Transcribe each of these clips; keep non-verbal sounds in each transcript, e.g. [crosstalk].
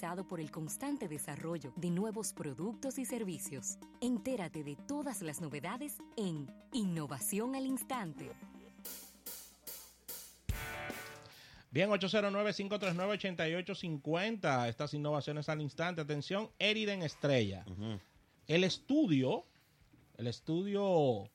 caracterizado por el constante desarrollo de nuevos productos y servicios. Entérate de todas las novedades en Innovación al Instante. Bien, 809-539-8850. Estas innovaciones al instante. Atención, Eriden Estrella. El estudio, el estudio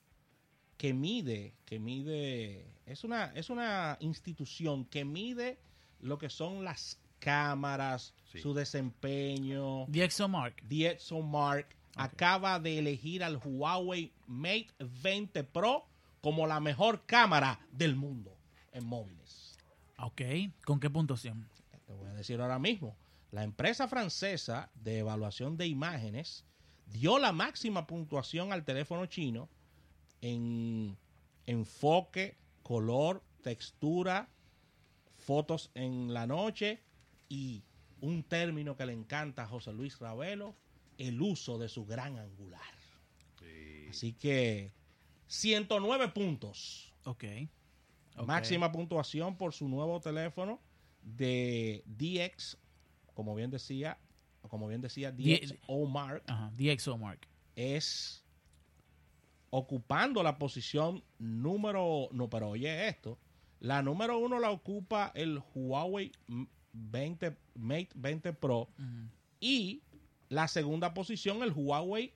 que mide, que mide, es una, es una institución que mide lo que son las cámaras, Sí. su desempeño. DxOMark. DxOMark acaba de elegir al Huawei Mate 20 Pro como la mejor cámara del mundo en móviles. Ok. ¿Con qué puntuación? Te voy a decir ahora mismo. La empresa francesa de evaluación de imágenes dio la máxima puntuación al teléfono chino en enfoque, color, textura, fotos en la noche y un término que le encanta a José Luis Ravelo, el uso de su gran angular. Así que 109 puntos. Ok. Ok. Máxima puntuación por su nuevo teléfono de DX, como bien decía, como bien decía, DxO Mark Ajá. DxOMark. es ocupando la posición número, no, pero oye esto, la número uno la ocupa el Huawei 20 Mate 20 Pro y la segunda posición el Huawei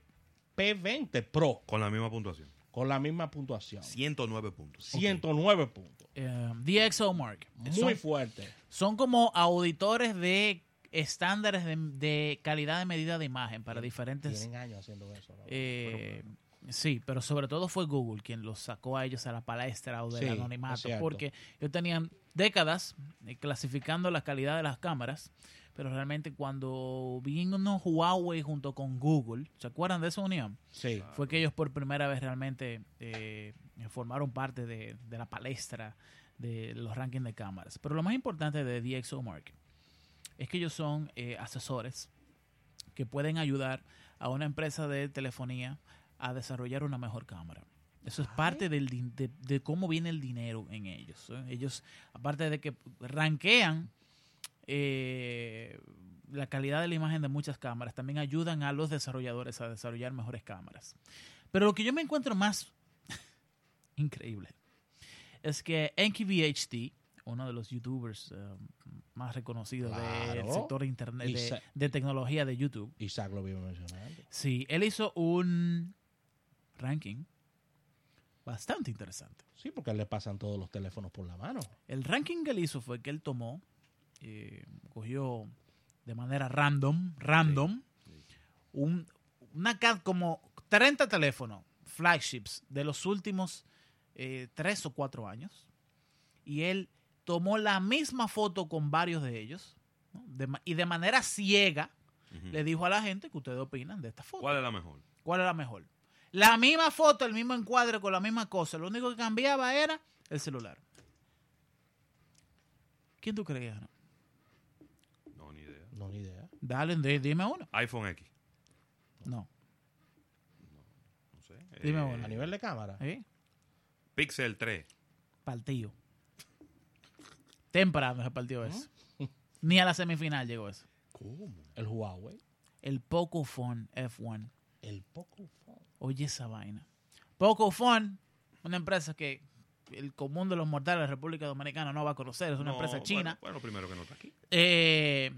P20 Pro Con la misma puntuación. con la misma puntuación, 109 puntos. 109 puntos, Eh, DxOMark. muy Son, fuerte. son como auditores de estándares de, de calidad de medida de imagen para diferentes Tienen años haciendo eso. ¿no? Eh, sí, pero sobre todo fue Google quien los sacó a ellos a la palestra o del Sí, anonimato, porque ellos tenían décadas eh, clasificando la calidad de las cámaras, pero realmente cuando vino Huawei junto con Google, ¿se acuerdan de esa unión? Sí, Fue que ellos por primera vez realmente eh, formaron parte de, de la palestra de los rankings de cámaras. Pero lo más importante de DxOMark es que ellos son eh, asesores que pueden ayudar a una empresa de telefonía a desarrollar una mejor cámara. Eso es parte del, de, de cómo viene el dinero en ellos. ¿eh? Ellos, aparte de que ranquean eh, la calidad de la imagen de muchas cámaras, también ayudan a los desarrolladores a desarrollar mejores cámaras. Pero lo que yo me encuentro más [laughs] increíble es que NKVHD, uno de los youtubers eh, más reconocidos del sector de internet de, de tecnología de YouTube, Isaac lo vimos mencionando. sí, él hizo un ranking bastante interesante. Sí, porque le pasan todos los teléfonos por la mano. El ranking que él hizo fue que él tomó, eh, cogió de manera random, random, Un, una como 30 teléfonos, flagships, de los últimos eh, tres o cuatro años. Y él tomó la misma foto con varios de ellos. ¿no? De ma- y de manera ciega le dijo a la gente que ustedes opinan de esta foto. ¿Cuál es la mejor? ¿Cuál es la mejor? La misma foto, el mismo encuadre con la misma cosa. Lo único que cambiaba era el celular. ¿Quién tú creías? no? No, ni idea. No, ni idea. Dale, di- dime uno. iPhone X. No. No sé. Dime Eh, uno. A nivel de cámara. ¿Eh? Pixel 3. Partido. Temprano se partió eso. Ni a la semifinal llegó eso. ¿Cómo? El Huawei. El Pocophone F1. El Pocophone. Oye esa vaina. Pocophone, una empresa que el común de los mortales de la República Dominicana no va a conocer. Es una No, empresa china. Bueno, bueno, primero que no está aquí. Eh,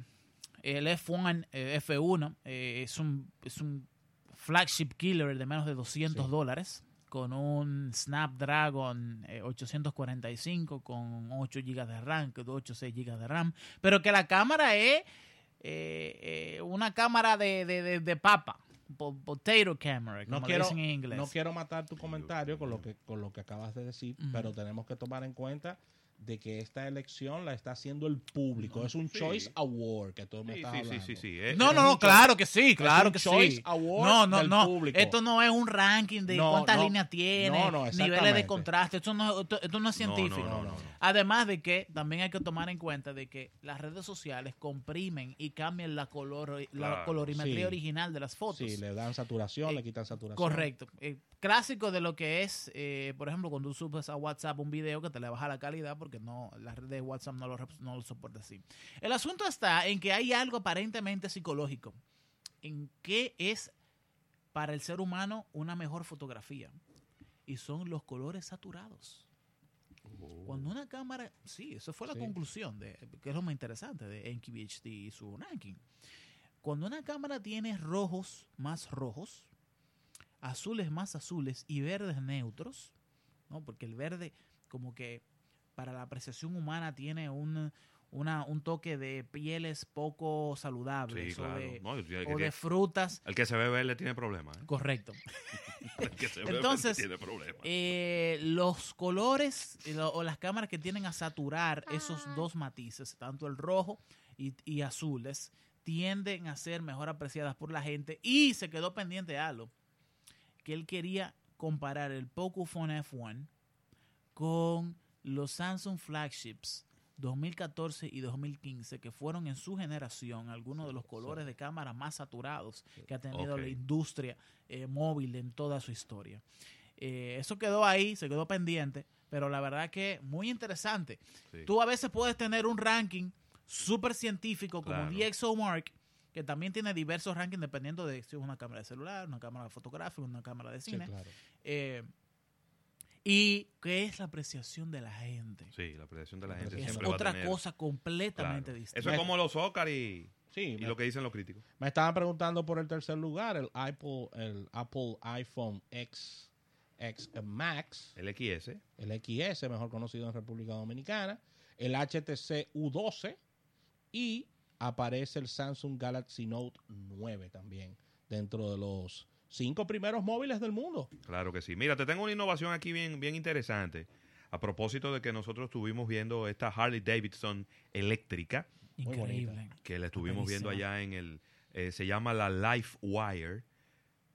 el F1, eh, F1 eh, es, un, es un flagship killer de menos de 200 Sí. dólares con un Snapdragon eh, 845 con 8 GB de RAM, que 8 6 GB de RAM, pero que la cámara es eh, eh, una cámara de, de, de- de papa, po- potato camera, como No quiero, dicen en inglés. no quiero matar tu comentario con lo que con lo que acabas de decir, pero tenemos que tomar en cuenta de que esta elección la está haciendo el público. Es un Sí. Choice Award que tú me Sí, estás sí, sí, hablando. sí, sí. Eh, No, no, no, claro que sí, claro un que Choice sí. Award No, no, del no. público. Esto no es un ranking de No, cuántas no. líneas tiene, No, no, niveles de contraste. Esto no, esto, esto no es No, no, científico. no, no, no. Además de que también hay que tomar en cuenta de que las redes sociales comprimen y cambian la, color, la colorimetría sí. original de las fotos. Sí, le dan saturación, Eh, le quitan saturación. Correcto. Eh, clásico de lo que es, eh, por ejemplo, cuando tú subes a WhatsApp un video que te le baja la calidad porque porque no la red de WhatsApp no lo, no lo soporta así. El asunto está en que hay algo aparentemente psicológico, en qué es para el ser humano una mejor fotografía, y son los colores saturados. Cuando una cámara, sí, eso fue la Sí. conclusión, de, que es lo más interesante de VHD y su ranking. Cuando una cámara tiene rojos más rojos, azules más azules y verdes neutros, ¿no? porque el verde como que para la apreciación humana tiene un, una- un toque de pieles poco saludables Sí, o, de, No, el, que, o de frutas. el que se ve verde tiene problemas. ¿eh? Correcto. [laughs] El que se ve Entonces, verde tiene problemas. Eh, los colores lo- o las cámaras que tienden a saturar esos dos matices, tanto el rojo y, y azules, tienden a ser mejor apreciadas por la gente. Y se quedó pendiente algo, que él quería comparar el Pocophone F1 con los Samsung flagships 2014 y 2015, que fueron en su generación algunos de los colores de cámara más saturados que ha tenido la industria eh, móvil en toda su historia. Eh, eso quedó ahí, se quedó pendiente, pero la verdad que muy interesante. Sí. Tú a veces puedes tener un ranking súper científico como Claro. DxOMark, que también tiene diversos rankings dependiendo de si es una cámara de celular, una cámara fotográfica, una cámara de Sí, cine. claro. Eh, y qué es la apreciación de la gente. Sí, la apreciación de la La gente Es siempre va a otra tener- cosa completamente Claro. distinta. Eso es como los Oscar y, Sí, y me, lo que dicen los críticos. me estaban preguntando por el tercer lugar, el Apple, el Apple iPhone X, X Max, El XS. el XS, mejor conocido en República Dominicana, el HTC U12 y aparece el Samsung Galaxy Note 9 también dentro de los cinco primeros móviles del mundo. Claro que sí. Mira, te tengo una innovación aquí bien, bien interesante. A propósito de que nosotros estuvimos viendo esta Harley Davidson eléctrica, Increíble. que la estuvimos viendo allá en el... eh, se llama la Life Wire.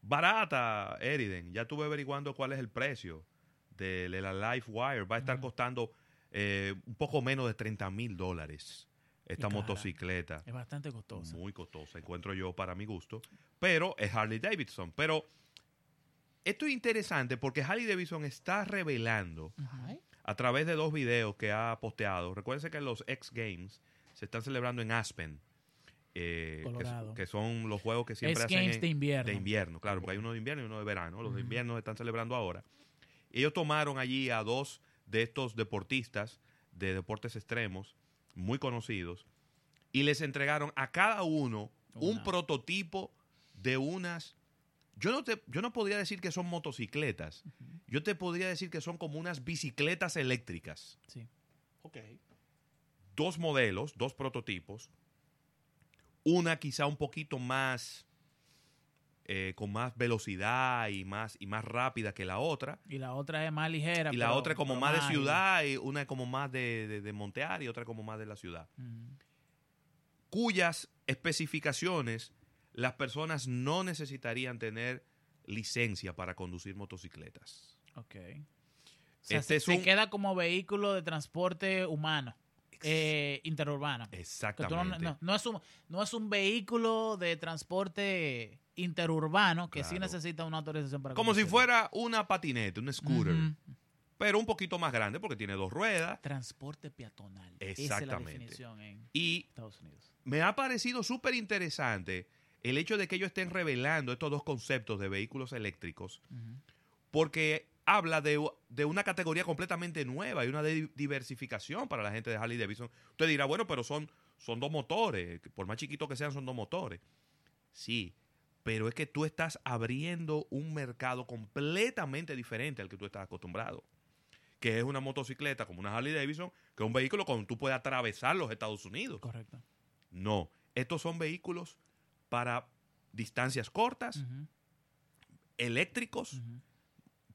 Barata, Eriden. Ya estuve averiguando cuál es el precio de, de la Life Wire. Va a estar costando eh, un poco menos de 30 mil dólares esta motocicleta. Es bastante costosa. Muy costosa, encuentro yo para mi gusto. Pero es Harley Davidson. Pero esto es interesante porque Harley Davidson está revelando a través de dos videos que ha posteado. Recuerden que los X Games se están celebrando en Aspen. eh, que- son los juegos que siempre Es hacen Games en- de invierno. de invierno, claro, porque hay uno de invierno y uno de verano. Los de invierno se están celebrando ahora. Ellos tomaron allí a dos de estos deportistas de deportes extremos, muy conocidos, y les entregaron a cada uno un prototipo de unas... Yo no, te, yo no podría decir que son motocicletas. Yo te podría decir que son como unas bicicletas eléctricas. Sí. ok. Dos modelos, dos prototipos. Una quizá un poquito más... eh, con más velocidad y más, y más rápida que la otra. Y la otra es más ligera. Y la pero- otra es como más de ciudad, y una es como más de, de, de montear y otra como más de la ciudad. Cuyas especificaciones las personas no necesitarían tener licencia para conducir motocicletas. Ok. O sea, Este se, es se un- queda como vehículo de transporte humano, eh, no, Exactamente. no- no es un, no es un vehículo de transporte interurbano que sí necesita una autorización para Como si fuera una patineta, un scooter, pero un poquito más grande porque tiene dos ruedas. Transporte peatonal. Esa es la Exactamente. definición en Y Estados Unidos. me ha parecido súper interesante el hecho de que ellos estén revelando estos dos conceptos de vehículos eléctricos porque habla de, de una categoría completamente nueva y una di- diversificación para la gente de Harley Davidson. Usted dirá, bueno, pero son, son dos motores, por más chiquitos que sean, son dos motores. Sí, pero es que tú estás abriendo un mercado completamente diferente al que tú estás acostumbrado. Que es una motocicleta como una Harley Davidson, que es un vehículo con tú puedes atravesar los Estados Unidos. Correcto. No, estos son vehículos para distancias cortas, eléctricos,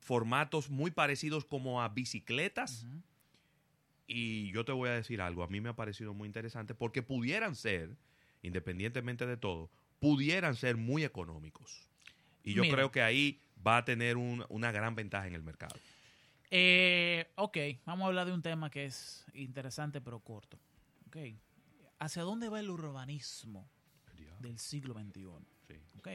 formatos muy parecidos como a bicicletas. Y yo te voy a decir algo, a mí me ha parecido muy interesante porque pudieran ser, independientemente de todo, pudieran ser muy económicos. Y yo Mira. creo que ahí va a tener un- una gran ventaja en el mercado. Eh, ok, vamos a hablar de un tema que es interesante pero corto. Ok, ¿hacia dónde va el urbanismo del siglo XXI? Sí. Ok,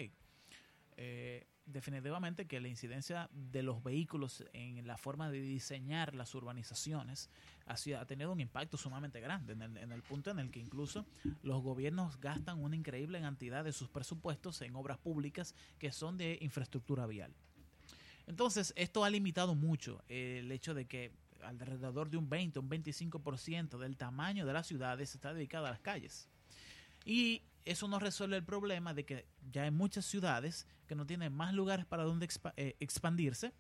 eh, definitivamente que la incidencia de los vehículos en la forma de diseñar las urbanizaciones ha, tenido un impacto sumamente grande, en el, en el punto en el que incluso los gobiernos gastan una increíble cantidad de sus presupuestos en obras públicas que son de infraestructura vial. Entonces, esto ha limitado mucho el hecho de que alrededor de un 20, un 25% del tamaño de las ciudades está dedicado a las calles. Y eso no resuelve el problema de que ya hay muchas ciudades que no tienen más lugares para donde eh, expandirse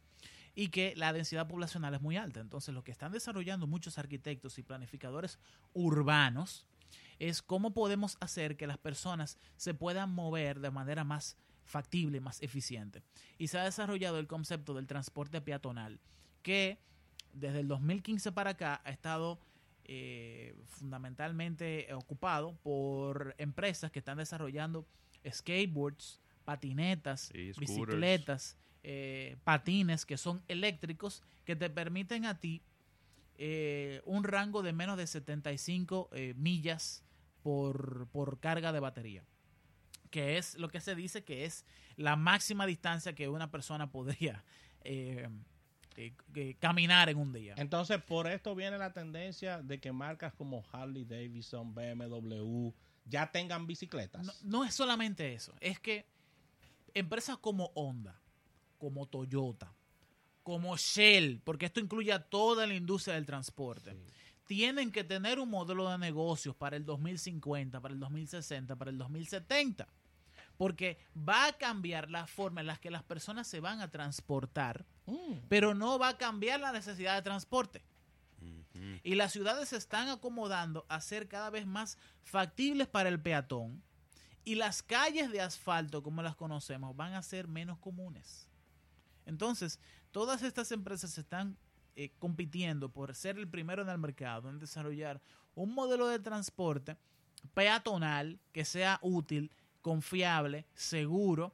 y que la densidad poblacional es muy alta. Entonces, lo que están desarrollando muchos arquitectos y planificadores urbanos es cómo podemos hacer que las personas se puedan mover de manera más factible, más eficiente. Y se ha desarrollado el concepto del transporte peatonal, que desde el 2015 para acá ha estado eh, fundamentalmente ocupado por empresas que están desarrollando skateboards, patinetas, Sí, bicicletas, eh, patines que son eléctricos que te permiten a ti eh, un rango de menos de 75 eh, millas por, por carga de batería que es lo que se dice que es la máxima distancia que una persona podría eh, eh, eh, caminar en un día. Entonces, por esto viene la tendencia de que marcas como Harley Davidson, BMW, ya tengan bicicletas. No, no es solamente eso, es que empresas como Honda, como Toyota, como Shell, porque esto incluye a toda la industria del transporte, Sí. tienen que tener un modelo de negocios para el 2050, para el 2060, para el 2070. Porque va a cambiar la forma en la que las personas se van a transportar, Mm. pero no va a cambiar la necesidad de transporte. Y las ciudades se están acomodando a ser cada vez más factibles para el peatón. Y las calles de asfalto, como las conocemos, van a ser menos comunes. Entonces, todas estas empresas están eh, compitiendo por ser el primero en el mercado en desarrollar un modelo de transporte peatonal que sea útil, confiable, seguro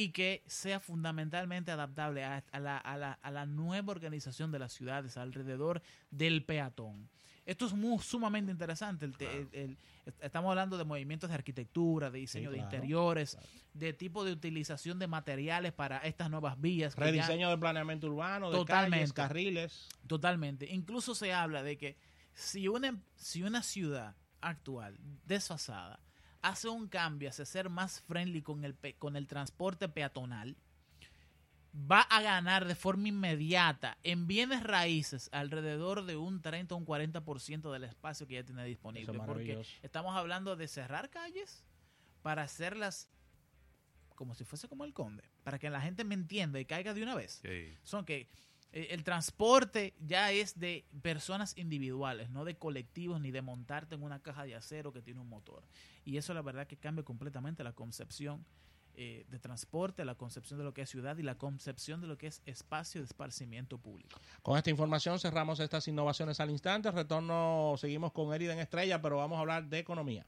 y que sea fundamentalmente adaptable a, a la, a la- a la nueva organización de las ciudades alrededor del peatón. Esto es muy, sumamente interesante. El te- Claro. el- el- estamos hablando de movimientos de arquitectura, de diseño Sí, de interiores, claro. de tipo de utilización de materiales para estas nuevas vías. Rediseño del planeamiento urbano, de Totalmente. calles, carriles. Totalmente. Incluso se habla de que si una, si una ciudad actual, desfasada, hace un cambio hacia ser más friendly con el, pe- con el transporte peatonal, va a ganar de forma inmediata en bienes raíces alrededor de un 30 o un 40% del espacio que ya tiene disponible. Es porque estamos hablando de cerrar calles para hacerlas como si fuese como el conde, para que la gente me entienda y caiga de una vez Sí. son que el transporte ya es de personas individuales, no de colectivos ni de montarte en una caja de acero que tiene un motor. Y eso la verdad que cambia completamente la concepción eh, de transporte, la concepción de lo que es ciudad y la concepción de lo que es espacio de esparcimiento público. Con esta información cerramos estas innovaciones al instante. Retorno, seguimos con Eriden Estrella, pero vamos a hablar de economía.